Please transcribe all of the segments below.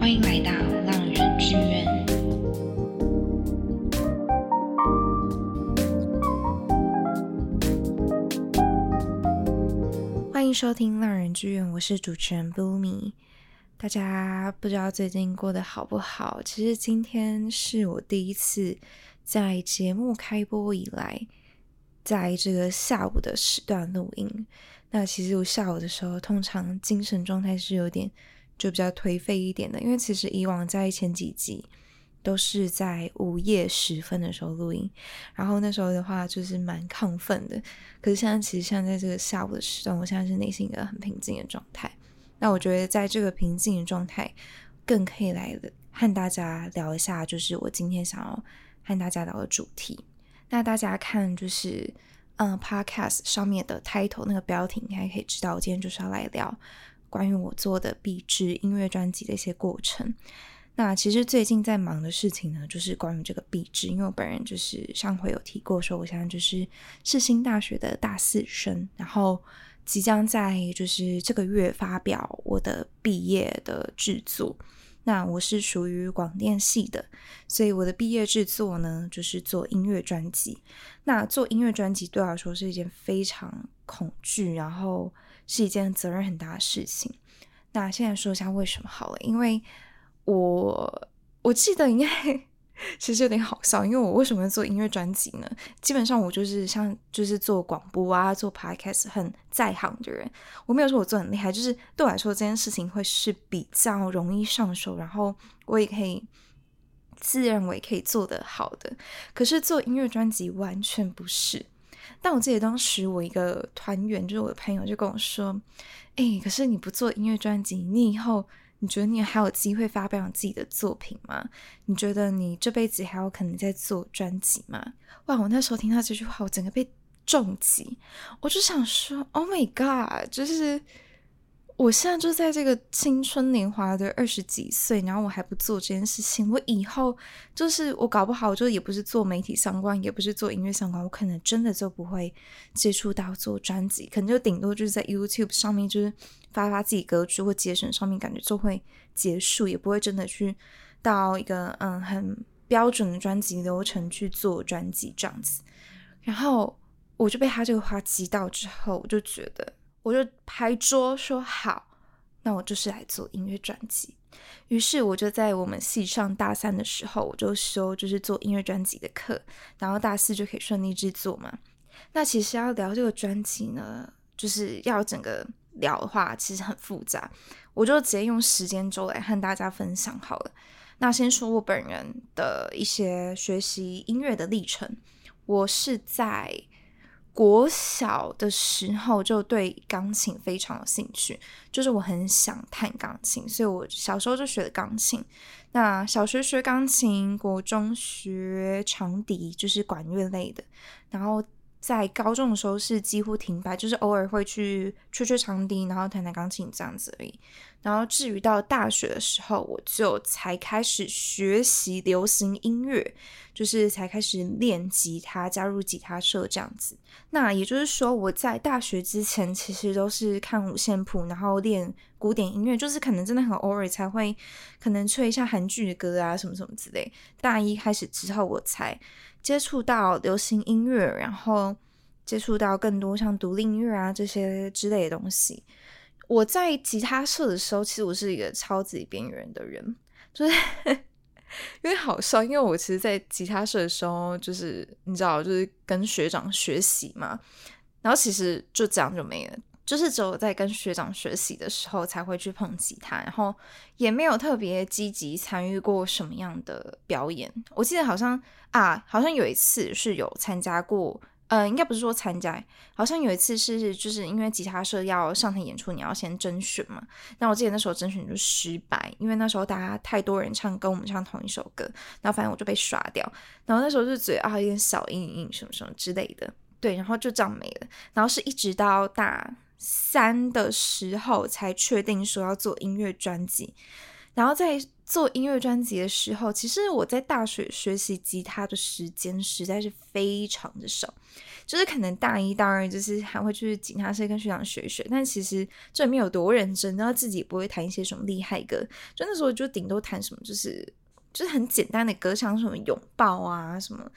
欢迎来到浪人剧院。欢迎收听浪人剧院，我是主持人 Boomy。大家不知道最近过得好不好？其实今天是我第一次在节目开播以来，在这个下午的时段录音。那其实我下午的时候，通常精神状态是有点就比较颓废一点的，因为其实以往在前几集都是在午夜时分的时候录音，然后那时候的话就是蛮亢奋的。可是现在其实现在这个下午的时段，我现在是内心一个很平静的状态。那我觉得在这个平静的状态，更可以来和大家聊一下，就是我今天想要和大家聊的主题。那大家看就是。嗯，Podcast 上面的 title 那个标题，应该可以知道，我今天就是要来聊关于我做的壁纸音乐专辑的一些过程。那其实最近在忙的事情呢，就是关于这个壁纸，因为我本人就是上回有提过，说我现在就是世新大学的大四生，然后即将在就是这个月发表我的毕业的制作。那我是属于广电系的，所以我的毕业制作呢，就是做音乐专辑。那做音乐专辑对我来说是一件非常恐惧，然后是一件责任很大的事情。那现在说一下为什么好了，因为我我记得应该。其实有点好笑，因为我为什么要做音乐专辑呢？基本上我就是像就是做广播啊，做 podcast 很在行的人。我没有说我做很厉害，就是对我来说这件事情会是比较容易上手，然后我也可以自认为可以做得好的。可是做音乐专辑完全不是。但我记得当时我一个团员，就是我的朋友，就跟我说：“哎，可是你不做音乐专辑，你以后……”你觉得你还有机会发表自己的作品吗？你觉得你这辈子还有可能在做专辑吗？哇！我那时候听到这句话，我整个被重击。我就想说，Oh my God！就是我现在就在这个青春年华的二十几岁，然后我还不做这件事情，我以后就是我搞不好就也不是做媒体相关，也不是做音乐相关，我可能真的就不会接触到做专辑，可能就顶多就是在 YouTube 上面就是。发发自己歌曲或节省上面，感觉就会结束，也不会真的去到一个嗯很标准的专辑流程去做专辑这样子。然后我就被他这个话激到之后，我就觉得我就拍桌说好，那我就是来做音乐专辑。于是我就在我们系上大三的时候，我就修就是做音乐专辑的课，然后大四就可以顺利制作嘛。那其实要聊这个专辑呢，就是要整个。聊的话其实很复杂，我就直接用时间轴来和大家分享好了。那先说我本人的一些学习音乐的历程。我是在国小的时候就对钢琴非常有兴趣，就是我很想弹钢琴，所以我小时候就学了钢琴。那小学学钢琴，国中学长笛，就是管乐类的，然后。在高中的时候是几乎停摆，就是偶尔会去吹吹长笛，然后弹弹钢琴这样子而已。然后至于到大学的时候，我就才开始学习流行音乐，就是才开始练吉他，加入吉他社这样子。那也就是说，我在大学之前其实都是看五线谱，然后练古典音乐，就是可能真的很偶尔才会可能吹一下韩剧的歌啊什么什么之类。大一开始之后，我才。接触到流行音乐，然后接触到更多像独立音乐啊这些之类的东西。我在吉他社的时候，其实我是一个超级边缘的人，就是 因为好笑，因为我其实，在吉他社的时候，就是你知道，就是跟学长学习嘛，然后其实就这样就没了。就是只有在跟学长学习的时候才会去碰吉他，然后也没有特别积极参与过什么样的表演。我记得好像啊，好像有一次是有参加过，呃，应该不是说参加，好像有一次是就是因为吉他社要上台演出，你要先甄选嘛。那我记得那时候甄选就失败，因为那时候大家太多人唱跟我们唱同一首歌，然后反正我就被刷掉。然后那时候就觉得啊，有点小阴影什么什么之类的，对，然后就这样没了。然后是一直到大。三的时候才确定说要做音乐专辑，然后在做音乐专辑的时候，其实我在大学学习吉他的时间实在是非常的少，就是可能大一、大二就是还会去吉他社跟学长学学，但其实这里面有多认真，然后自己不会弹一些什么厉害歌，就那时候就顶多弹什么，就是就是很简单的歌，像什么拥抱啊，什么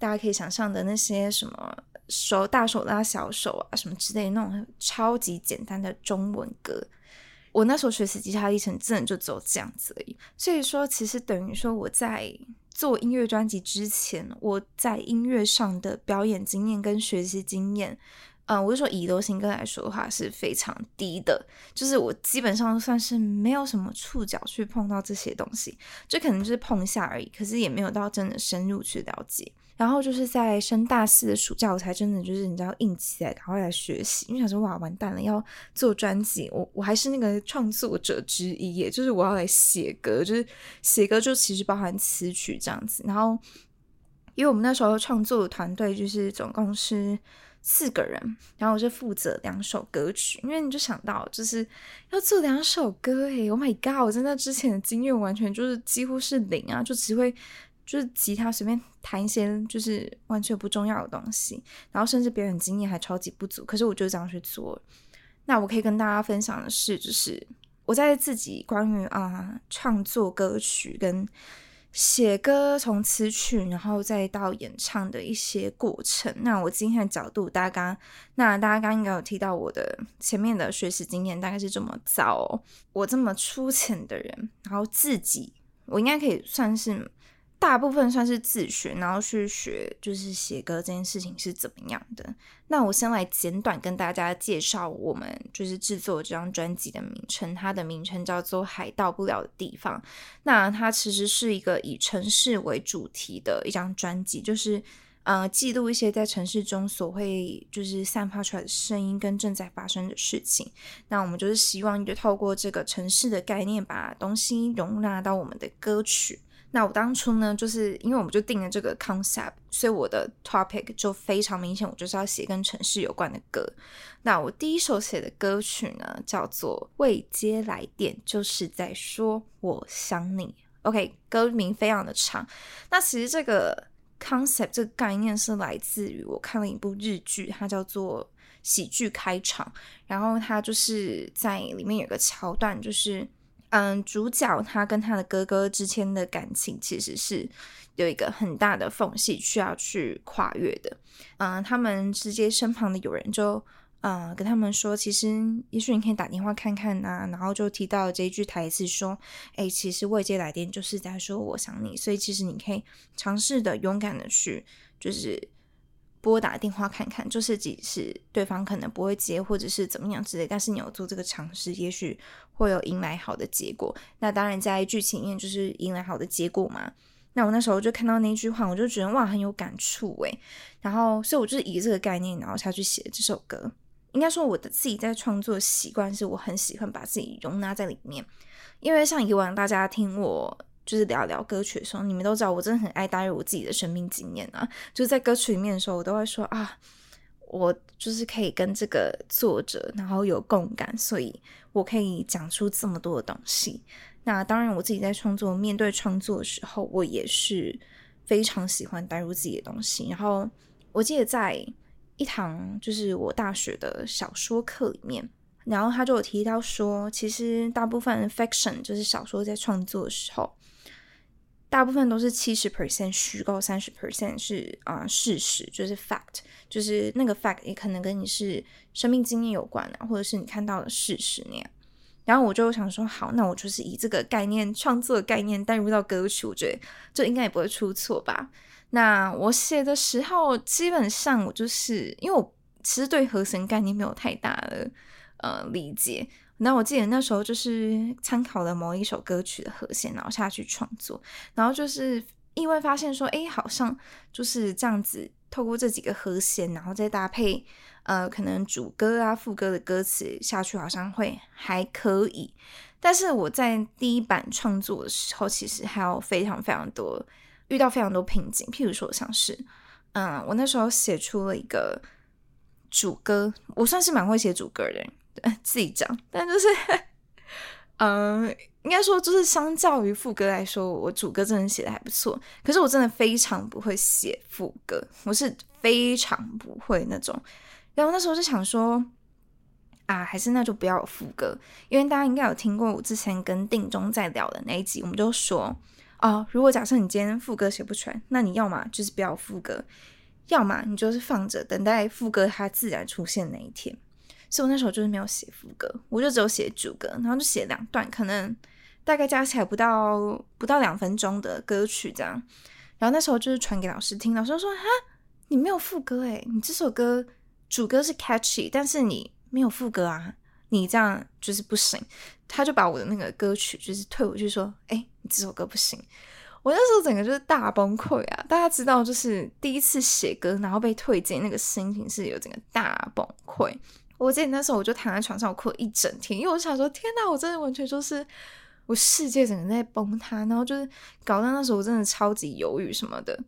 大家可以想象的那些什么手大手拉小手啊，什么之类的那种超级简单的中文歌。我那时候学习吉他历程真的就只有这样子而已，所以说其实等于说我在做音乐专辑之前，我在音乐上的表演经验跟学习经验，嗯，我就说以流行歌来说的话是非常低的，就是我基本上算是没有什么触角去碰到这些东西，就可能就是碰一下而已，可是也没有到真的深入去了解。然后就是在升大四的暑假，我才真的就是你知道硬起来，赶快来学习。因为想说哇，完蛋了，要做专辑，我我还是那个创作者之一，也就是我要来写歌，就是写歌就其实包含词曲这样子。然后因为我们那时候创作团队就是总共是四个人，然后我就负责两首歌曲。因为你就想到就是要做两首歌，诶 o h my god！我真的之前的经验完全就是几乎是零啊，就只会。就是吉他随便弹一些，就是完全不重要的东西，然后甚至表演经验还超级不足。可是我就这样去做。那我可以跟大家分享的是，就是我在自己关于啊创作歌曲跟写歌，从词曲然后再到演唱的一些过程。那我今天的角度，大家刚那大家刚应该有提到我的前面的学习经验大概是这么糟，我这么粗浅的人，然后自己我应该可以算是。大部分算是自学，然后去学就是写歌这件事情是怎么样的。那我先来简短跟大家介绍我们就是制作这张专辑的名称，它的名称叫做《海到不了的地方》。那它其实是一个以城市为主题的一张专辑，就是呃记录一些在城市中所会就是散发出来的声音跟正在发生的事情。那我们就是希望就透过这个城市的概念，把东西容纳到我们的歌曲。那我当初呢，就是因为我们就定了这个 concept，所以我的 topic 就非常明显，我就是要写跟城市有关的歌。那我第一首写的歌曲呢，叫做《未接来电》，就是在说我想你。OK，歌名非常的长。那其实这个 concept 这个概念是来自于我看了一部日剧，它叫做《喜剧开场》，然后它就是在里面有个桥段，就是。嗯，主角他跟他的哥哥之间的感情其实是有一个很大的缝隙需要去跨越的。嗯，他们直接身旁的有人就嗯跟他们说，其实也许你可以打电话看看呐。然后就提到这一句台词说：“哎，其实未接来电就是在说我想你，所以其实你可以尝试的勇敢的去就是。”拨打电话看看，就是即使对方可能不会接，或者是怎么样之类，但是你有做这个尝试，也许会有迎来好的结果。那当然，在剧情面就是迎来好的结果嘛。那我那时候就看到那句话，我就觉得哇，很有感触诶。然后，所以我就是以这个概念，然后下去写这首歌。应该说，我的自己在创作习惯是我很喜欢把自己容纳在里面，因为像以往大家听我。就是聊聊歌曲的时候，你们都知道我真的很爱带入我自己的生命经验啊。就是在歌曲里面的时候，我都会说啊，我就是可以跟这个作者然后有共感，所以我可以讲出这么多的东西。那当然，我自己在创作面对创作的时候，我也是非常喜欢带入自己的东西。然后我记得在一堂就是我大学的小说课里面。然后他就有提到说，其实大部分 fiction 就是小说在创作的时候。大部分都是七十 percent 虚构，三十 percent 是啊事实，就是 fact，就是那个 fact 也可能跟你是生命经验有关啊，或者是你看到的事实那样。然后我就想说，好，那我就是以这个概念创作概念带入到歌曲，我觉得这应该也不会出错吧。那我写的时候，基本上我就是因为我其实对和声概念没有太大的呃理解。那我记得那时候就是参考了某一首歌曲的和弦，然后下去创作，然后就是意外发现说，哎，好像就是这样子，透过这几个和弦，然后再搭配呃，可能主歌啊、副歌的歌词下去，好像会还可以。但是我在第一版创作的时候，其实还有非常非常多遇到非常多瓶颈，譬如说像是，嗯，我那时候写出了一个主歌，我算是蛮会写主歌的人。自己讲，但就是，嗯，应该说就是相较于副歌来说，我主歌真的写的还不错。可是我真的非常不会写副歌，我是非常不会那种。然后那时候就想说，啊，还是那就不要副歌，因为大家应该有听过我之前跟定中在聊的那一集，我们就说，哦，如果假设你今天副歌写不出来，那你要么就是不要副歌，要么你就是放着等待副歌它自然出现那一天。所以我那时候就是没有写副歌，我就只有写主歌，然后就写两段，可能大概加起来不到不到两分钟的歌曲这样。然后那时候就是传给老师听，老师说：“哈，你没有副歌诶，你这首歌主歌是 catchy，但是你没有副歌啊，你这样就是不行。”他就把我的那个歌曲就是退回去说：“哎，你这首歌不行。”我那时候整个就是大崩溃啊！大家知道，就是第一次写歌然后被退荐，那个心情是有整个大崩溃。我记得那时候我就躺在床上，我哭了一整天，因为我想说，天哪，我真的完全就是我世界整个在崩塌，然后就是搞到那时候我真的超级犹豫什么的。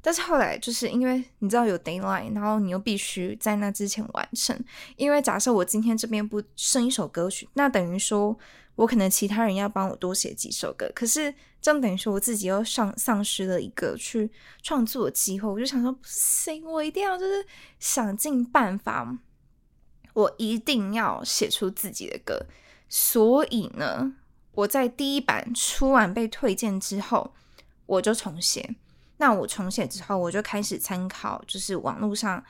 但是后来就是因为你知道有 deadline，然后你又必须在那之前完成。因为假设我今天这边不剩一首歌曲，那等于说我可能其他人要帮我多写几首歌，可是这样等于说我自己又丧丧失了一个去创作的机会。我就想说，不行，我一定要就是想尽办法。我一定要写出自己的歌，所以呢，我在第一版出完被推荐之后，我就重写。那我重写之后，我就开始参考，就是网络上，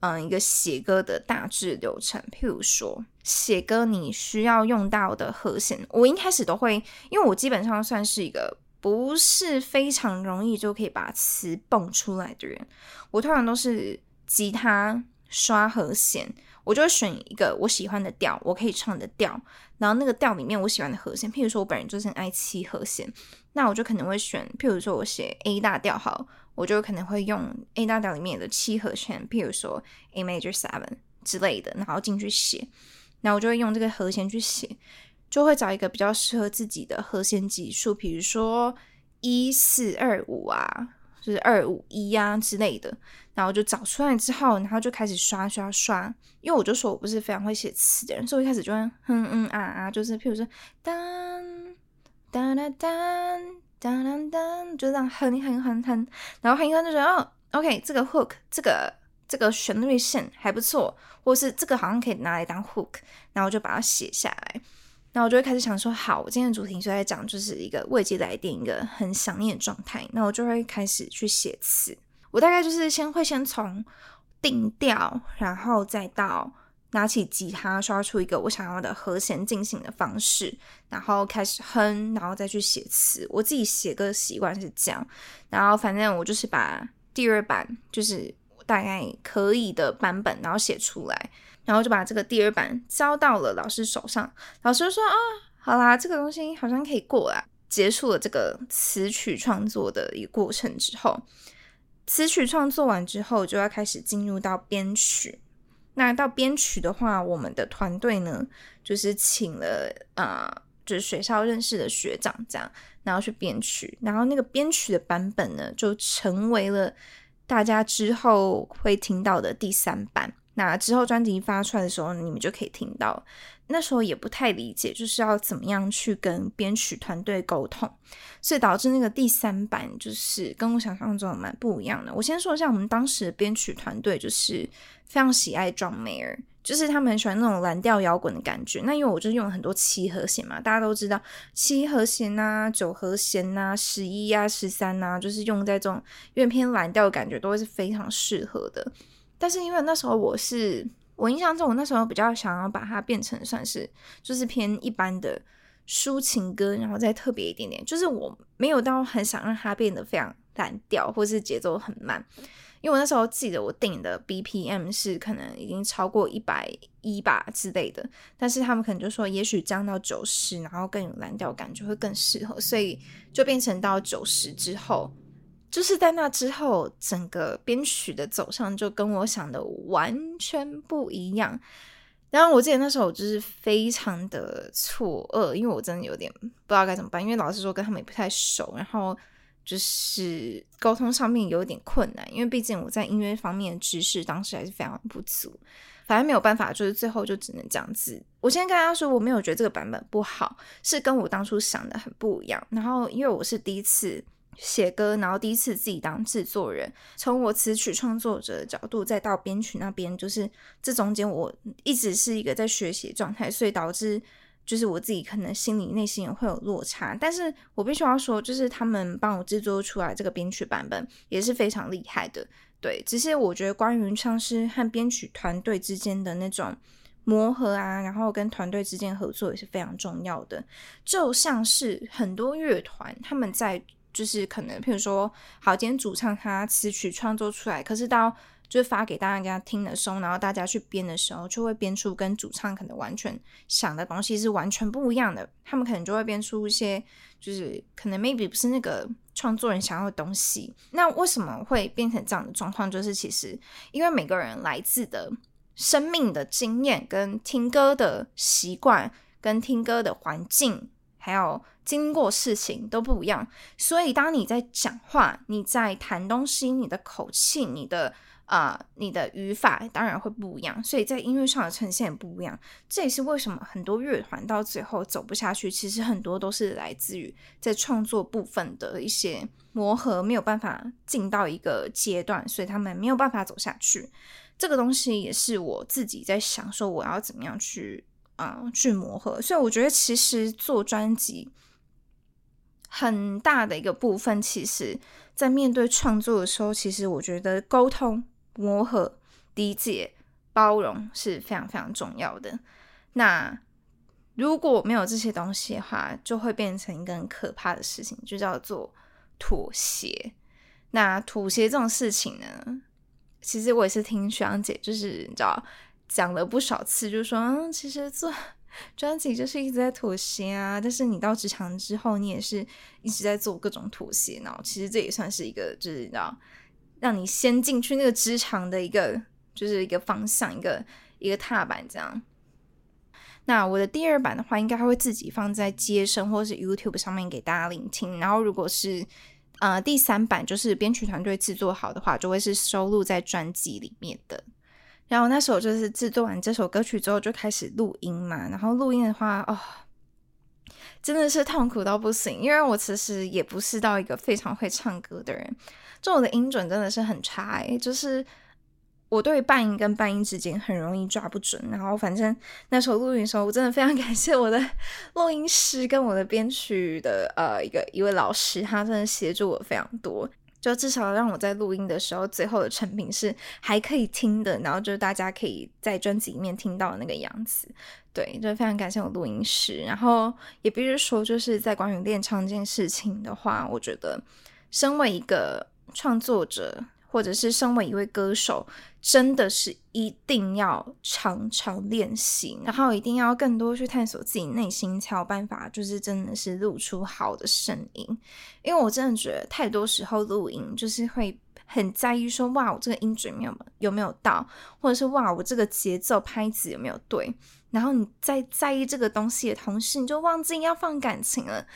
嗯，一个写歌的大致流程。譬如说，写歌你需要用到的和弦，我一开始都会，因为我基本上算是一个不是非常容易就可以把词蹦出来的人，我通常都是吉他刷和弦。我就会选一个我喜欢的调，我可以唱的调，然后那个调里面我喜欢的和弦，譬如说我本人就是爱七和弦，那我就可能会选，譬如说我写 A 大调好，我就可能会用 A 大调里面的七和弦，譬如说 A major seven 之类的，然后进去写，然后我就会用这个和弦去写，就会找一个比较适合自己的和弦级数，比如说一四二五啊。就是二五一呀之类的，然后就找出来之后，然后就开始刷刷刷。因为我就说我不是非常会写词的人，所以一开始就会哼嗯啊啊，就是譬如说当当当当当当，就这样哼哼哼哼，然后哼哼就觉得哦，OK，这个 hook 这个这个旋律线还不错，或是这个好像可以拿来当 hook，然后就把它写下来。那我就会开始想说，好，我今天的主题就在讲，就是一个未接来电，一个很想念的状态。那我就会开始去写词。我大概就是先会先从定调，然后再到拿起吉他刷出一个我想要的和弦进行的方式，然后开始哼，然后再去写词。我自己写歌习惯是这样。然后反正我就是把第二版，就是大概可以的版本，然后写出来。然后就把这个第二版交到了老师手上，老师说啊，好啦，这个东西好像可以过啦。结束了这个词曲创作的一个过程之后，词曲创作完之后，就要开始进入到编曲。那到编曲的话，我们的团队呢，就是请了啊，就是学校认识的学长这样，然后去编曲。然后那个编曲的版本呢，就成为了大家之后会听到的第三版。那之后专辑发出来的时候，你们就可以听到。那时候也不太理解，就是要怎么样去跟编曲团队沟通，所以导致那个第三版就是跟我想象中蛮不一样的。我先说一下，我们当时的编曲团队就是非常喜爱 John Mayer，就是他们很喜欢那种蓝调摇滚的感觉。那因为我就用了很多七和弦嘛，大家都知道七和弦呐、九和弦呐、十一啊、十三呐，就是用在这种有点偏蓝调的感觉，都会是非常适合的。但是因为那时候我是我印象中，我那时候比较想要把它变成算是就是偏一般的抒情歌，然后再特别一点点，就是我没有到很想让它变得非常单调或是节奏很慢。因为我那时候记得我定的 BPM 是可能已经超过一百一吧之类的，但是他们可能就说也许降到九十，然后更有蓝调感就会更适合，所以就变成到九十之后。就是在那之后，整个编曲的走向就跟我想的完全不一样。然后我记得那时候就是非常的错愕，因为我真的有点不知道该怎么办，因为老师说跟他们也不太熟，然后就是沟通上面有点困难，因为毕竟我在音乐方面的知识当时还是非常不足。反正没有办法，就是最后就只能这样子。我先跟大家说，我没有觉得这个版本不好，是跟我当初想的很不一样。然后因为我是第一次写歌，然后第一次自己当制作人，从我词曲创作者的角度，再到编曲那边，就是这中间我一直是一个在学习状态，所以导致。就是我自己可能心里内心也会有落差，但是我必须要说，就是他们帮我制作出来这个编曲版本也是非常厉害的。对，只是我觉得关于唱诗和编曲团队之间的那种磨合啊，然后跟团队之间合作也是非常重要的。就像是很多乐团他们在就是可能，譬如说，好，今天主唱他词曲创作出来，可是到就是发给大家听的时候，然后大家去编的时候，就会编出跟主唱可能完全想的东西是完全不一样的。他们可能就会编出一些，就是可能 maybe 不是那个创作人想要的东西。那为什么会变成这样的状况？就是其实因为每个人来自的生命的经验、跟听歌的习惯、跟听歌的环境，还有经过事情都不一样，所以当你在讲话、你在谈东西，你的口气、你的啊，你的语法当然会不一样，所以在音乐上的呈现也不一样。这也是为什么很多乐团到最后走不下去，其实很多都是来自于在创作部分的一些磨合，没有办法进到一个阶段，所以他们没有办法走下去。这个东西也是我自己在想，说我要怎么样去啊去磨合。所以我觉得，其实做专辑很大的一个部分，其实在面对创作的时候，其实我觉得沟通。磨合、理解、包容是非常非常重要的。那如果没有这些东西的话，就会变成一个很可怕的事情，就叫做妥协。那妥协这种事情呢，其实我也是听徐阳姐，就是你知道讲了不少次，就说嗯，其实做专辑就是一直在妥协啊。但是你到职场之后，你也是一直在做各种妥协，然后其实这也算是一个，就是你知道。让你先进去那个职场的一个，就是一个方向，一个一个踏板这样。那我的第二版的话，应该会自己放在接生或是 YouTube 上面给大家聆听。然后如果是呃第三版，就是编曲团队制作好的话，就会是收录在专辑里面的。然后那时候就是制作完这首歌曲之后，就开始录音嘛。然后录音的话，哦，真的是痛苦到不行，因为我其实也不是到一个非常会唱歌的人。就我的音准真的是很差诶，就是我对半音跟半音之间很容易抓不准。然后反正那时候录音的时候，我真的非常 感谢我的录音师跟我的编曲的呃一个一位老师，他真的协助我非常多，就至少让我在录音的时候，最后的成品是还可以听的，然后就是大家可以在专辑里面听到的那个样子。对，就非常感谢我录音师。然后也必须说，就是在关于练唱这件事情的话，我觉得身为一个。创作者，或者是身为一位歌手，真的是一定要常常练习，然后一定要更多去探索自己内心，才有办法，就是真的是录出好的声音。因为我真的觉得，太多时候录音就是会很在意说，哇，我这个音准有没有有没有到，或者是哇，我这个节奏拍子有没有对。然后你在在意这个东西的同时，你就忘记要放感情了。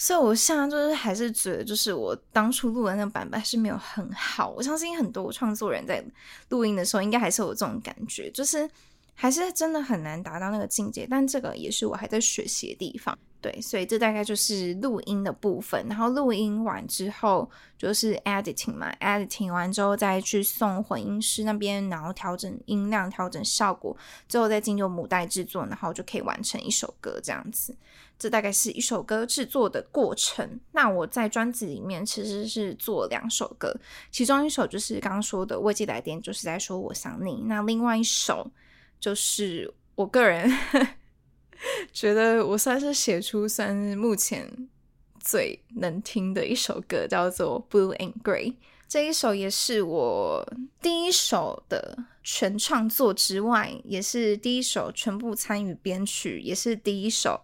所以，我现在就是还是觉得，就是我当初录的那个版本还是没有很好。我相信很多创作人在录音的时候，应该还是有这种感觉，就是还是真的很难达到那个境界。但这个也是我还在学习的地方。对，所以这大概就是录音的部分。然后录音完之后就是 editing 嘛，editing 完之后再去送混音师那边，然后调整音量、调整效果，最后再进入母带制作，然后就可以完成一首歌这样子。这大概是一首歌制作的过程。那我在专辑里面其实是做两首歌，其中一首就是刚刚说的《未接来电》，就是在说我想你。那另外一首就是我个人 觉得我算是写出算目前最能听的一首歌，叫做《Blue and Gray》。这一首也是我第一首的全创作之外，也是第一首全部参与编曲，也是第一首。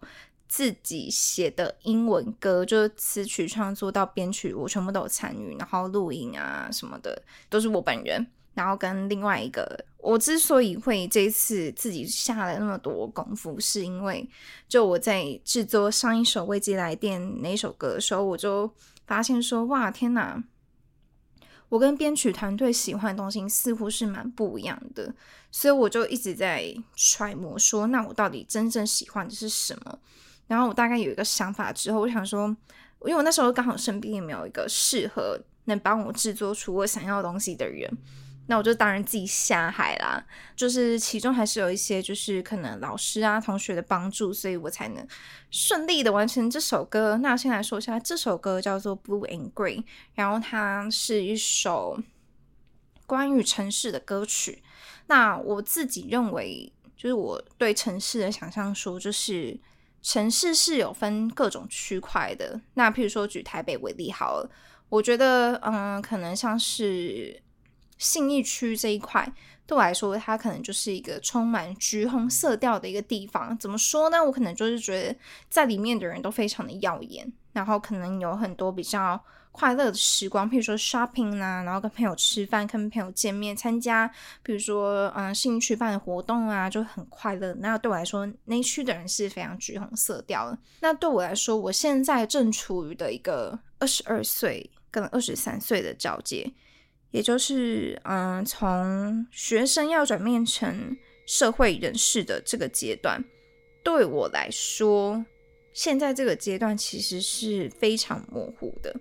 自己写的英文歌，就是词曲创作到编曲，我全部都有参与，然后录音啊什么的都是我本人。然后跟另外一个，我之所以会这次自己下了那么多功夫，是因为就我在制作上一首《未接来电》那首歌的时候，我就发现说，哇，天哪！我跟编曲团队喜欢的东西似乎是蛮不一样的，所以我就一直在揣摩说，那我到底真正喜欢的是什么？然后我大概有一个想法之后，我想说，因为我那时候刚好身边也没有一个适合能帮我制作出我想要的东西的人。那我就当然自己下海啦，就是其中还是有一些就是可能老师啊同学的帮助，所以我才能顺利的完成这首歌。那先来说一下，这首歌叫做《Blue and Green》，然后它是一首关于城市的歌曲。那我自己认为，就是我对城市的想象说，就是城市是有分各种区块的。那譬如说举台北为例好了，我觉得嗯，可能像是。信义区这一块对我来说，它可能就是一个充满橘红色调的一个地方。怎么说呢？我可能就是觉得在里面的人都非常的耀眼，然后可能有很多比较快乐的时光，譬如说 shopping 啊，然后跟朋友吃饭、跟朋友见面、参加，比如说嗯信义区办的活动啊，就很快乐。那对我来说，那区的人是非常橘红色调的。那对我来说，我现在正处于的一个二十二岁跟二十三岁的交界。也就是，嗯，从学生要转变成社会人士的这个阶段，对我来说，现在这个阶段其实是非常模糊的。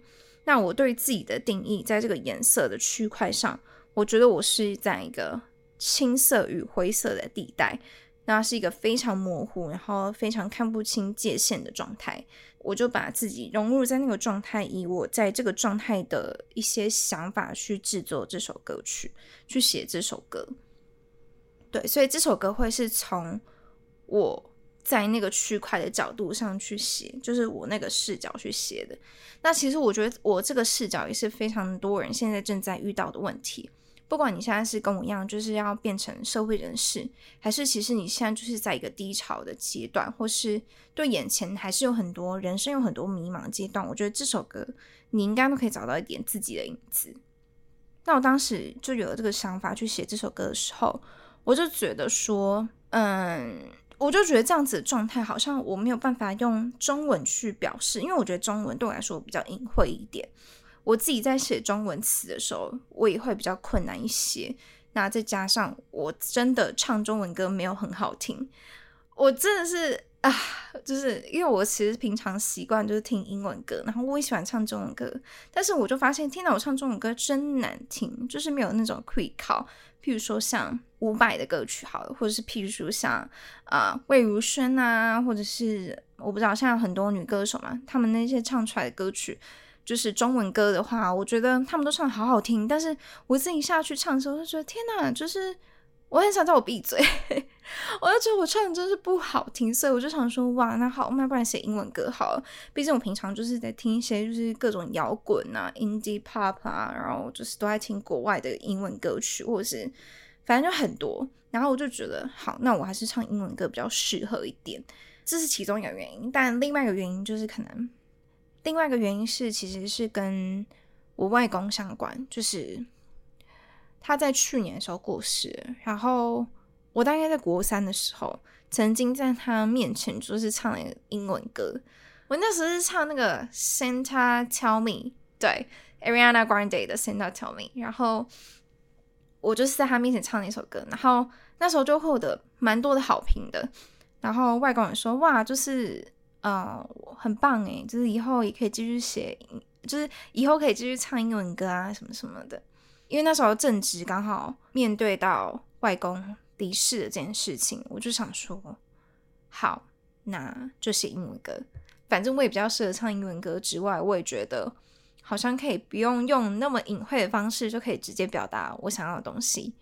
那我对自己的定义，在这个颜色的区块上，我觉得我是在一个青色与灰色的地带。那是一个非常模糊，然后非常看不清界限的状态。我就把自己融入在那个状态，以我在这个状态的一些想法去制作这首歌曲，去写这首歌。对，所以这首歌会是从我在那个区块的角度上去写，就是我那个视角去写的。那其实我觉得我这个视角也是非常多人现在正在遇到的问题。不管你现在是跟我一样，就是要变成社会人士，还是其实你现在就是在一个低潮的阶段，或是对眼前还是有很多人生有很多迷茫阶段，我觉得这首歌你应该都可以找到一点自己的影子。那我当时就有了这个想法去写这首歌的时候，我就觉得说，嗯，我就觉得这样子的状态好像我没有办法用中文去表示，因为我觉得中文对我来说比较隐晦一点。我自己在写中文词的时候，我也会比较困难一些。那再加上我真的唱中文歌没有很好听，我真的是啊，就是因为我其实平常习惯就是听英文歌，然后我也喜欢唱中文歌，但是我就发现，天哪，我唱中文歌真难听，就是没有那种 quick 考。譬如说像伍佰的歌曲好了，或者是譬如说像啊魏如萱啊，或者是我不知道，现在很多女歌手嘛，她们那些唱出来的歌曲。就是中文歌的话，我觉得她们都唱的好好听，但是我自己下去唱的时候，就觉得天哪，就是我很想叫我闭嘴，我就觉得我唱的真是不好听，所以我就想说，哇，那好，那不然写英文歌好了。毕竟我平常就是在听一些就是各种摇滚啊、indie pop 啊，然后就是都在听国外的英文歌曲，或者是反正就很多。然后我就觉得，好，那我还是唱英文歌比较适合一点，这是其中一个原因。但另外一个原因就是可能。另外一个原因是，其实是跟我外公相关，就是他在去年的时候过世，然后我大概在国三的时候，曾经在他面前就是唱了英文歌，我那时候是唱那个 Santa Tell Me，对，Ariana Grande 的 Santa Tell Me，然后我就是在他面前唱那首歌，然后那时候就获得蛮多的好评的，然后外公也说，哇，就是。呃，很棒诶，就是以后也可以继续写，就是以后可以继续唱英文歌啊，什么什么的。因为那时候正值刚好面对到外公离世的这件事情，我就想说，好，那就写英文歌。反正我也比较适合唱英文歌，之外，我也觉得好像可以不用用那么隐晦的方式，就可以直接表达我想要的东西。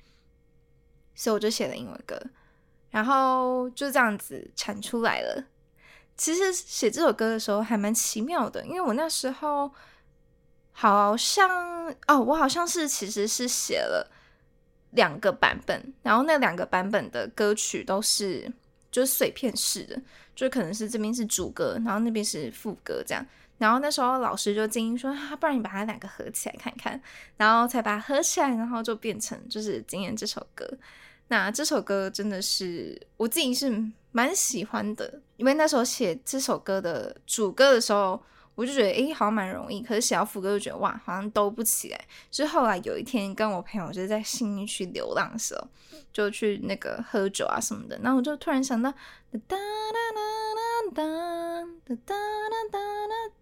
所以我就写了英文歌，然后就这样子产出来了。其实写这首歌的时候还蛮奇妙的，因为我那时候好像哦，我好像是其实是写了两个版本，然后那两个版本的歌曲都是就是碎片式的，就可能是这边是主歌，然后那边是副歌这样。然后那时候老师就建议说，不然你把它两个合起来看看，然后才把它合起来，然后就变成就是今天这首歌。那这首歌真的是我自己是蛮喜欢的，因为那时候写这首歌的主歌的时候，我就觉得诶，好像蛮容易。可是小福哥就觉得哇，好像都不起来。是后来有一天跟我朋友就是在新义区流浪的时候，就去那个喝酒啊什么的，然后我就突然想到哒哒哒哒哒哒哒哒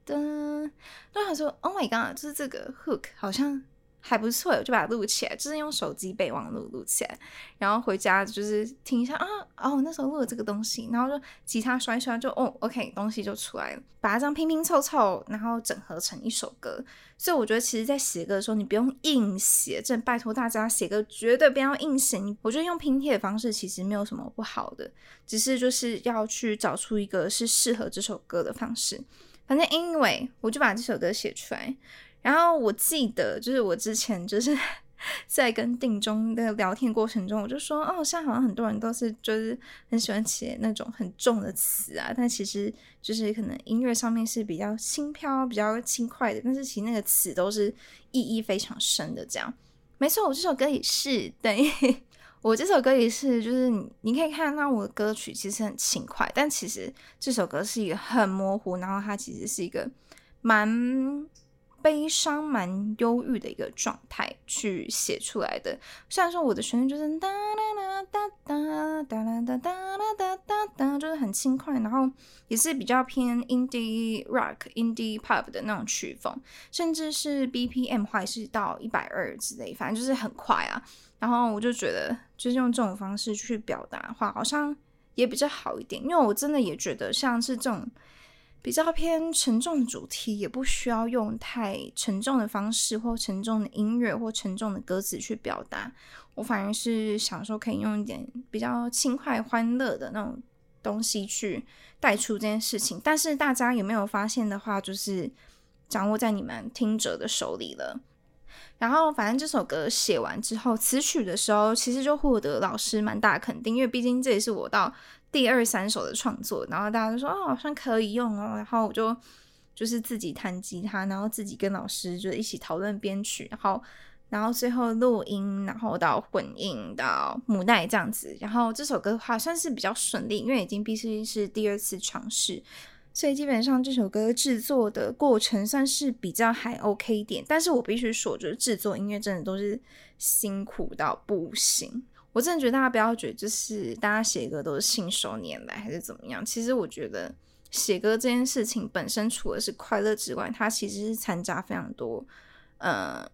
哒哒，突然说 Oh my god，就是这个 hook 好像。还不错，我就把它录起来，就是用手机备忘录录起来，然后回家就是听一下啊，哦，那时候录了这个东西，然后就吉他刷一刷，就哦，OK，东西就出来了，把它这样拼拼凑凑，然后整合成一首歌。所以我觉得，其实，在写歌的时候，你不用硬写，真拜托大家写歌绝对不要硬写。你我觉得用拼贴的方式其实没有什么不好的，只是就是要去找出一个是适合这首歌的方式。反正 anyway，我就把这首歌写出来。然后我记得，就是我之前就是 在跟定中的聊天过程中，我就说，哦，现在好像很多人都是就是很喜欢写那种很重的词啊，但其实就是可能音乐上面是比较轻飘、比较轻快的，但是其实那个词都是意义非常深的。这样，没错，我这首歌也是，对 我这首歌也是，就是你可以看到我的歌曲其实很轻快，但其实这首歌是一个很模糊，然后它其实是一个蛮。悲伤、蛮忧郁的一个状态去写出来的。虽然说我的旋律就是哒啦哒哒哒啦哒哒啦哒哒哒，就是很轻快，然后也是比较偏 indie rock、indie pop 的那种曲风，甚至是 BPM 还是到一百二之类，反正就是很快啊。然后我就觉得，就是用这种方式去表达的话，好像也比较好一点，因为我真的也觉得像是这种。比较偏沉重的主题，也不需要用太沉重的方式或沉重的音乐或沉重的歌词去表达。我反而是想说，可以用一点比较轻快、欢乐的那种东西去带出这件事情。但是大家有没有发现的话，就是掌握在你们听者的手里了。然后，反正这首歌写完之后，词曲的时候，其实就获得老师蛮大肯定，因为毕竟这也是我到。第二三首的创作，然后大家都说哦，好像可以用哦，然后我就就是自己弹吉他，然后自己跟老师就一起讨论编曲，然后然后最后录音，然后到混音到母带这样子，然后这首歌的话算是比较顺利，因为已经毕竟是第二次尝试，所以基本上这首歌制作的过程算是比较还 OK 一点，但是我必须说，就是制作音乐真的都是辛苦到不行。我真的觉得大家不要觉得就是大家写歌都是信手拈来还是怎么样。其实我觉得写歌这件事情本身除了是快乐之外，它其实是掺杂非常多呃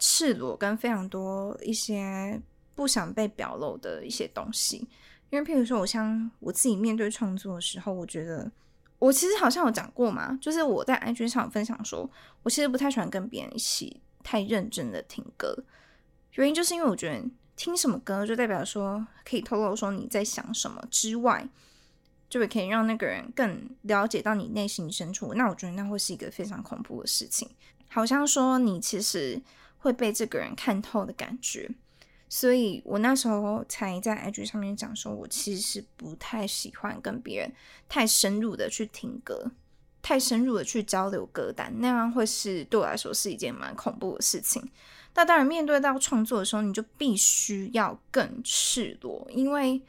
赤裸跟非常多一些不想被表露的一些东西。因为譬如说，我像我自己面对创作的时候，我觉得我其实好像有讲过嘛，就是我在 IG 上分享说，我其实不太喜欢跟别人一起太认真的听歌，原因就是因为我觉得。听什么歌就代表说可以透露说你在想什么之外，就会可以让那个人更了解到你内心深处。那我觉得那会是一个非常恐怖的事情，好像说你其实会被这个人看透的感觉。所以我那时候才在 IG 上面讲说，我其实不太喜欢跟别人太深入的去听歌，太深入的去交流歌单，那样会是对我来说是一件蛮恐怖的事情。那当然，面对到创作的时候，你就必须要更赤裸，因为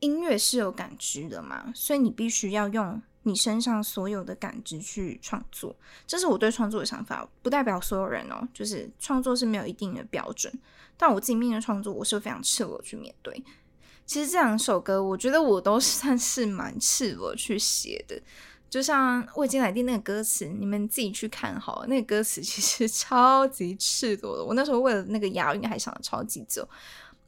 音乐是有感知的嘛，所以你必须要用你身上所有的感知去创作。这是我对创作的想法，不代表所有人哦。就是创作是没有一定的标准，但我自己面对创作，我是非常赤裸去面对。其实这两首歌，我觉得我都 算是蛮赤裸去写的。就像《未经来电》那个歌词，你们自己去看好了。那个歌词其实 超级赤裸的。我那时候为了那个押韵还想了超级久，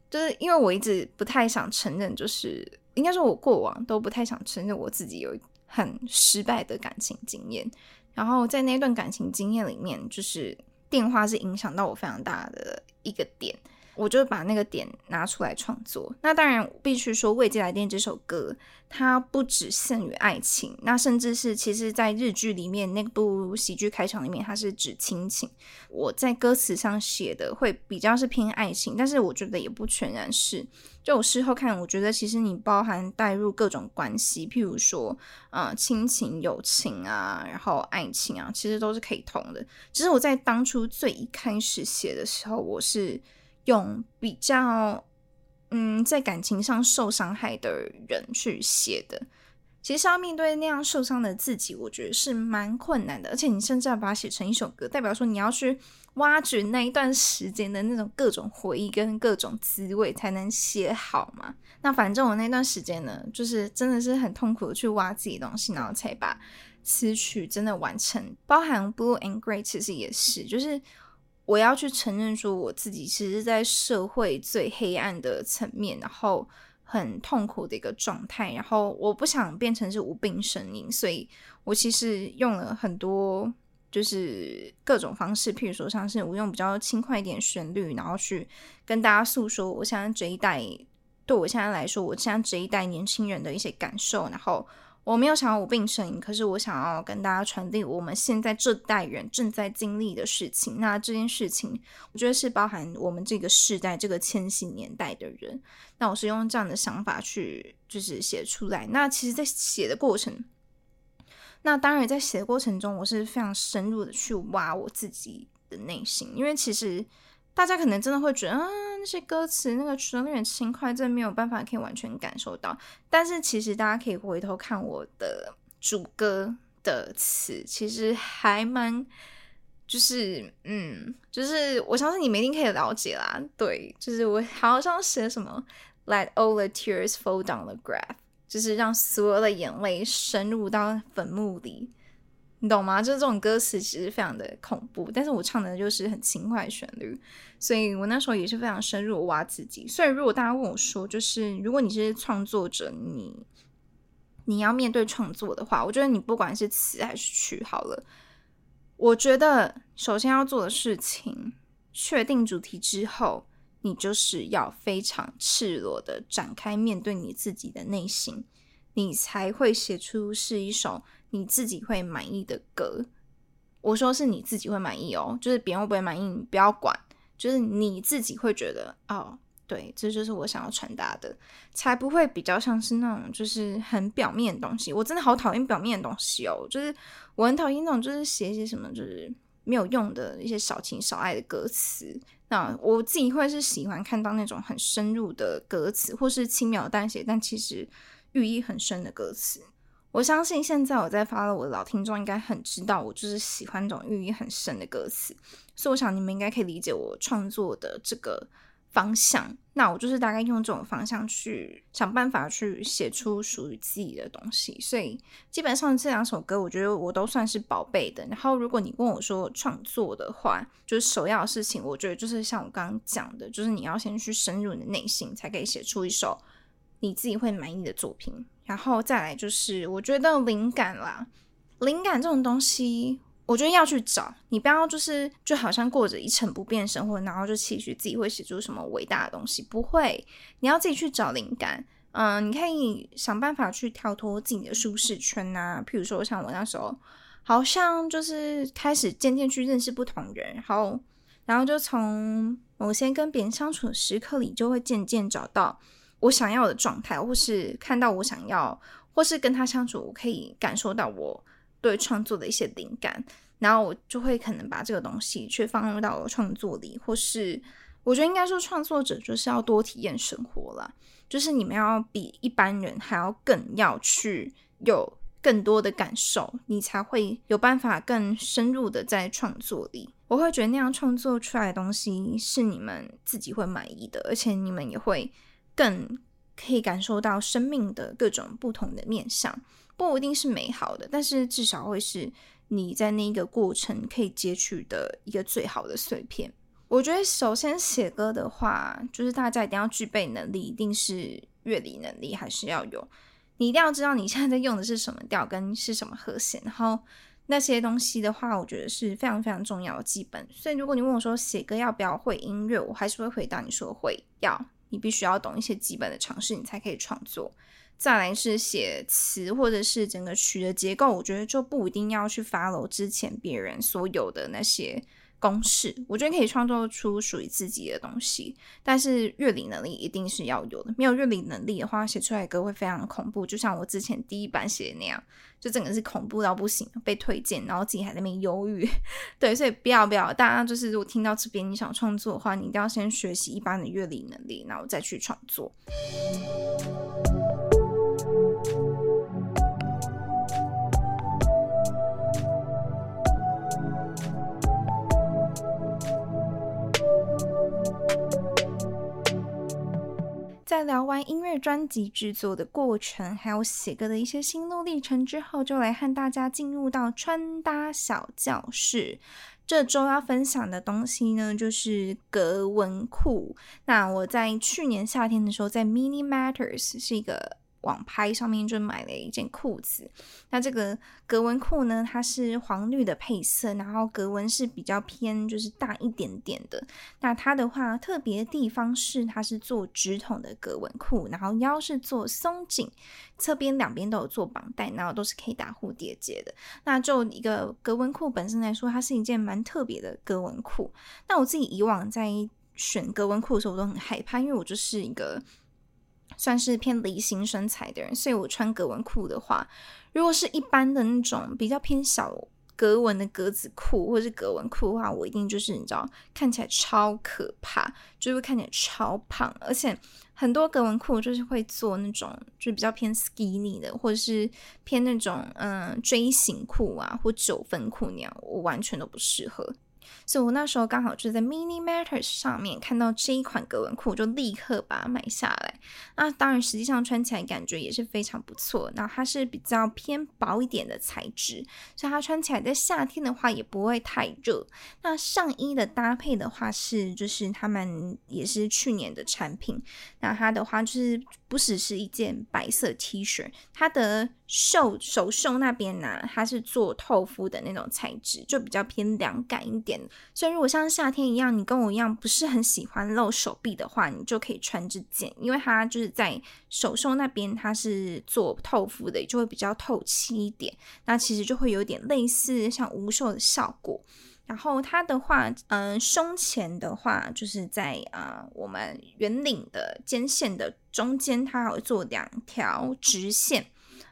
就是因为我一直不太想承认，就是应该说我过往都不太想承认我自己有很失败的感情经验。然后在那段感情经验里面，就是电话是影响到我非常大的一个点。我就把那个点拿出来创作。那当然必须说，《未接来电》这首歌，它不只限于爱情，那甚至是其实在日剧里面那部喜剧开场里面，它是指亲情。我在歌词上写的会比较是偏爱情，但是我觉得也不全然是。就我事后看，我觉得其实你包含带入各种关系，譬如说，呃，亲情、友情啊，然后爱情啊，其实都是可以通的。只是我在当初最一开始写的时候，我是。用比较，嗯，在感情上受伤害的人去写的，其实要面对那样受伤的自己，我觉得是蛮困难的。而且你甚至要把它写成一首歌，代表说你要去挖掘那一段时间的那种各种回忆跟各种滋味，才能写好嘛。那反正我那段时间呢，就是真的是很痛苦的去挖自己东西，然后才把词曲真的完成。包含 Blue and Gray，其实也是，就是我要去承认说我自己其实，在社会最黑暗的层面，然后。很痛苦的一个状态，然后我不想变成是无病呻吟，所以我其实用了很多就是各种方式，譬如说像是我用比较轻快一点旋律，然后去跟大家诉说我现在这一代对我现在来说，我现在这一代年轻人的一些感受，然后。我没有想要无病呻吟，可是我想要跟大家传递我们现在这代人正在经历的事情。那这件事情，我觉得是包含我们这个世代、这个千禧年代的人。那我是用这样的想法去，就是写出来。那其实，在写的过程，那当然在写的过程中，我是非常深入的去挖我自己的内心，因为其实。大家可能真的会觉得，啊，那些歌词那个旋律很轻快，真的没有办法可以完全感受到。但是其实大家可以回头看我的主歌的词，其实还蛮，就是嗯，就是我相信你们一定可以了解啦。对，就是我好像写什么，Let all the tears fall down the grave，就是让所有的眼泪深入到坟墓里。你懂吗？就是这种歌词其实非常的恐怖，但是我唱的就是很轻快旋律，所以我那时候也是非常深入挖自己。所以如果大家问我说，就是如果你是创作者，你你要面对创作的话，我觉得你不管是词还是曲，好了，我觉得首先要做的事情，确定主题之后，你就是要非常赤裸的展开面对你自己的内心，你才会写出是一首。你自己会满意的歌，我说是你自己会满意哦，就是别人会不会满意，你不要管，就是你自己会觉得哦，对，这就是我想要传达的，才不会比较像是那种就是很表面的东西。我真的好讨厌表面的东西哦，就是我很讨厌那种就是写一些什么就是没有用的一些小情小爱的歌词。那我自己会是喜欢看到那种很深入的歌词，或是轻描淡写但其实寓意很深的歌词。我相信现在我在发了，我的老听众应该很知道，我就是喜欢这种寓意很深的歌词，所以我想你们应该可以理解我创作的这个方向。那我就是大概用这种方向去想办法去写出属于自己的东西。所以基本上这两首歌，我觉得我都算是宝贝的。然后如果你问我说创作的话，就是首要的事情，我觉得就是像我刚刚讲的，就是你要先去深入你的内心，才可以写出一首你自己会满意的作品。然后再来就是，我觉得灵感啦，灵感这种东西，我觉得要去找。你不要就是就好像过着一成不变生活，然后就期许自己会写出什么伟大的东西，不会。你要自己去找灵感。嗯，你可以想办法去跳脱自己的舒适圈啊。譬如说，像我那时候，好像就是开始渐渐去认识不同人，然后，然后就从某些跟别人相处的时刻里，就会渐渐找到。我想要的状态，或是看到我想要，或是跟他相处，我可以感受到我对创作的一些灵感，然后我就会可能把这个东西去放入到创作里，或是我觉得应该说创作者就是要多体验生活了，就是你们要比一般人还要更要去有更多的感受，你才会有办法更深入的在创作里。我会觉得那样创作出来的东西是你们自己会满意的，而且你们也会。更可以感受到生命的各种不同的面相，不一定是美好的，但是至少会是你在那个过程可以截取的一个最好的碎片。我觉得首先写歌的话，就是大家一定要具备能力，一定是乐理能力还是要有。你一定要知道你现在在用的是什么调跟是什么和弦，然后那些东西的话，我觉得是非常非常重要的基本。所以如果你问我说写歌要不要会音乐，我还是会回答你说会要。你必须要懂一些基本的常识，你才可以创作。再来是写词，或者是整个曲的结构，我觉得就不一定要去 follow 之前别人所有的那些。公式，我觉得可以创作出属于自己的东西，但是乐理能力一定是要有的。没有乐理能力的话，写出来的歌会非常的恐怖，就像我之前第一版写的那样，就整个是恐怖到不行，被推荐，然后自己还在那边忧郁。对，所以不要不要，大家就是如果听到这边你想创作的话，你一定要先学习一般的乐理能力，然后再去创作。在聊完音乐专辑制作的过程，还有写歌的一些心路历程之后，就来和大家进入到穿搭小教室。这周要分享的东西呢，就是格纹裤。那我在去年夏天的时候，在 Mini Matters 是一个。网拍上面就买了一件裤子，那这个格纹裤呢，它是黄绿的配色，然后格纹是比较偏就是大一点点的。那它的话特别地方是，它是做直筒的格纹裤，然后腰是做松紧，侧边两边都有做绑带，然后都是可以打蝴蝶结的。那就一个格纹裤本身来说，它是一件蛮特别的格纹裤。那我自己以往在选格纹裤的时候，我都很害怕，因为我就是一个。算是偏梨形身材的人，所以我穿格纹裤的话，如果是一般的那种比较偏小格纹的格子裤或者是格纹裤的话，我一定就是你知道看起来超可怕，就会看起来超胖，而且很多格纹裤就是会做那种就比较偏 skinny 的，或者是偏那种嗯锥形裤啊或九分裤那样，我完全都不适合。所以我那时候刚好就在 Mini Matters 上面看到这一款格纹裤，就立刻把它买下来。那当然，实际上穿起来感觉也是非常不错。那它是比较偏薄一点的材质，所以它穿起来在夏天的话也不会太热。那上衣的搭配的话是，就是他们也是去年的产品。那它的话就是不只是一件白色 T 恤，它的袖手袖那边呢，它是做透肤的那种材质，就比较偏凉感一点。所以如果像夏天一样，你跟我一样不是很喜欢露手臂的话，你就可以穿这件，因为它就是在手袖那边，它是做透肤的，就会比较透气一点。那其实就会有点类似像无袖的效果。然后它的话，嗯，胸前的话，就是在啊我们圆领的肩线的中间，它有做两条直线。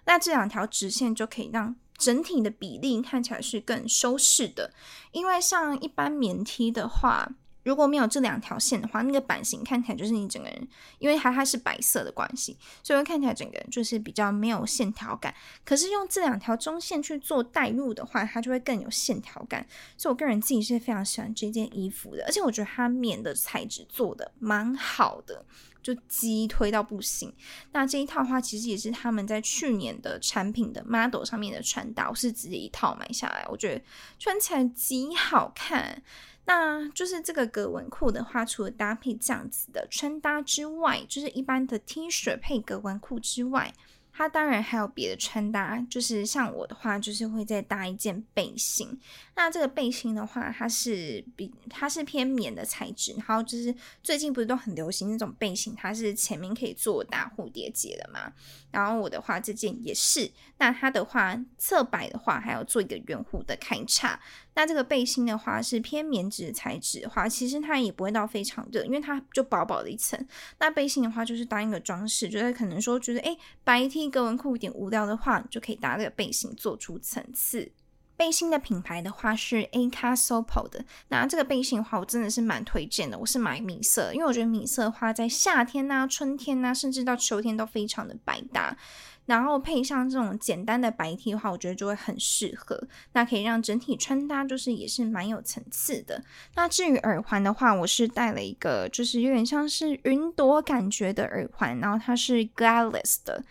那这两条直线就可以让整体的比例看起来是更修饰的，因为像一般棉 T 的话。如果没有这两条线的话，那个版型看起来就是你整个人，因为它它是白色的关系，所以看起来整个人就是比较没有线条感。可是用这两条中线去做代入的话，它就会更有线条感。所以我个人自己是非常喜欢这件衣服的，而且我觉得它棉的材质做的蛮好的，就激推到不行。那这一套的话，其实也是他们在去年的产品的 model 上面的穿搭，我是直接一套买下来，我觉得穿起来极好看。那就是这个格纹裤的话，除了搭配这样子的穿搭之外，就是一般的 T 恤配格纹裤之外。它当然还有别的穿搭，就是像我的话，就是会再搭一件背心。那这个背心的话，它是比它是偏棉的材质，然后就是最近不是都很流行那种背心，它是前面可以做大蝴蝶结的嘛。然后我的话，这件也是。那它的话，侧摆的话，还要做一个圆弧的开叉。那这个背心的话，是偏棉质材质的话，其实它也不会到非常热，因为它就薄薄的一层。那背心的话，就是当一个装饰，觉得可能说觉得哎白 T。格纹裤有点无聊的话，你就可以搭这个背心做出层次。背心的品牌的话是 A c a s o p o 的。那这个背心的话，我真的是蛮推荐的。我是买米色，因为我觉得米色的话，在夏天呐、春天呐，甚至到秋天都非常的百搭。然后配上这种简单的白 T 的话，我觉得就会很适合。那可以让整体穿搭就是也是蛮有层次的。那至于耳环的话，我是戴了一个就是有点像是云朵感觉的耳环，然后它是 Gladys 的。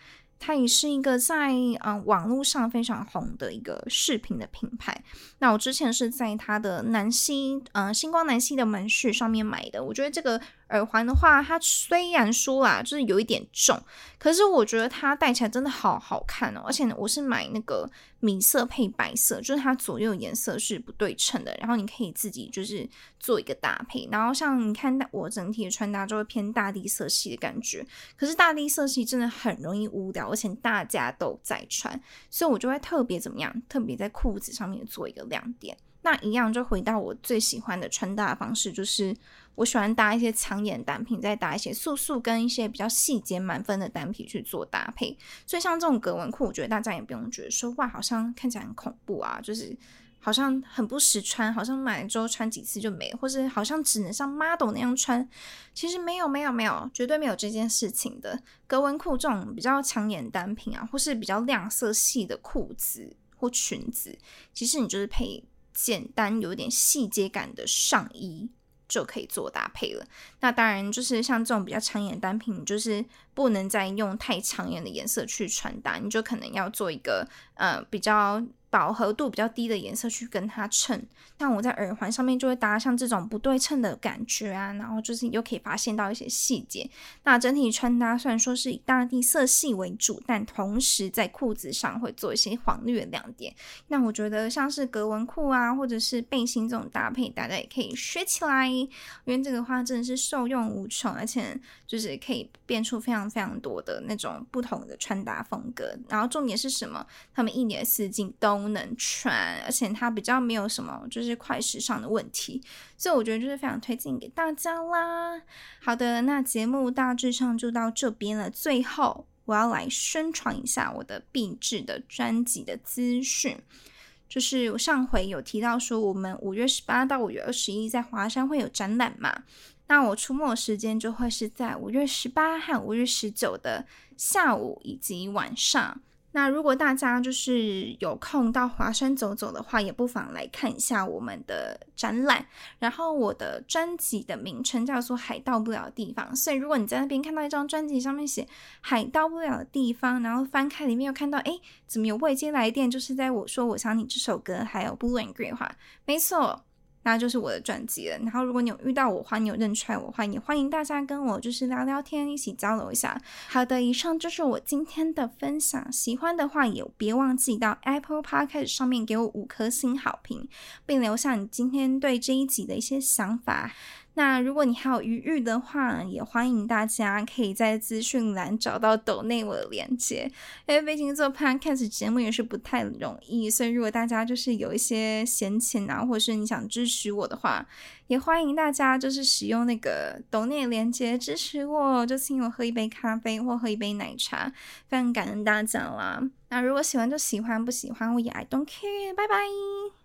它也是一个在嗯网络上非常红的一个饰品的品牌。那我之前是在它的南溪嗯星光南溪的门市上面买的。我觉得这个。耳环的话，它虽然说啦，就是有一点重，可是我觉得它戴起来真的好好看哦。而且呢，我是买那个米色配白色，就是它左右颜色是不对称的，然后你可以自己就是做一个搭配。然后像你看，我整体的穿搭就会偏大地色系的感觉。可是大地色系真的很容易无聊，而且大家都在穿，所以我就会特别怎么样，特别在裤子上面做一个亮点。那一样就回到我最喜欢的穿搭方式，就是我喜欢搭一些抢眼单品，再搭一些素素跟一些比较细节满分的单品去做搭配。所以像这种格纹裤，我觉得大家也不用觉得说哇，好像看起来很恐怖啊，就是好像很不实穿，好像买了之后穿几次就没，或是好像只能像 model 那样穿。其实没有没有没有，绝对没有这件事情的。格纹裤这种比较抢眼单品啊，或是比较亮色系的裤子或裙子，其实你就是配。简单有点细节感的上衣，就可以做搭配了。那当然就是像这种比较抢眼的单品，你就是不能再用太抢眼的颜色去穿搭，你就可能要做一个呃比较。饱和度比较低的颜色去跟它衬，像我在耳环上面就会搭像这种不对称的感觉啊，然后就是你又可以发现到一些细节。那整体穿搭虽然说是以大地色系为主，但同时在裤子上会做一些黄绿的亮点。那我觉得像是格纹裤啊，或者是背心这种搭配，大家也可以学起来，因为这个话真的是受用无穷，而且就是可以变出非常非常多的那种不同的穿搭风格。然后重点是什么？他们一年四季都。不能穿，而且它比较没有什么就是快时尚的问题，所以我觉得就是非常推荐给大家啦。好的，那节目大致上就到这边了。最后我要来宣传一下我的必制的专辑的资讯，就是我上回有提到说，我们五月十八到五月二十一在华山会有展览嘛，那我出没时间就会是在五月十八和五月十九的下午以及晚上。那如果大家就是有空到华山走走的话，也不妨来看一下我们的展览。然后我的专辑的名称叫做《海到不了的地方》，所以如果你在那边看到一张专辑上面写“海到不了的地方”，然后翻开里面又看到哎，怎么有未接来电？就是在我说我想你这首歌，还有 Blue and Green 的话，没错。那就是我的专辑了。然后，如果你有遇到我，话，你有认出来我，话也欢迎大家跟我就是聊聊天，一起交流一下。好的，以上就是我今天的分享。喜欢的话也别忘记到 Apple Podcast 上面给我五颗星好评，并留下你今天对这一集的一些想法。那如果你还有余裕的话，也欢迎大家可以在资讯栏找到抖内我的链接。因为毕竟做 podcast 节目也是不太容易，所以如果大家就是有一些闲钱啊，或者是你想支持我的话，也欢迎大家就是使用那个抖内链接支持我，就请我喝一杯咖啡或喝一杯奶茶，非常感恩大家啦。那如果喜欢就喜欢，不喜欢我也 I don't care，拜拜。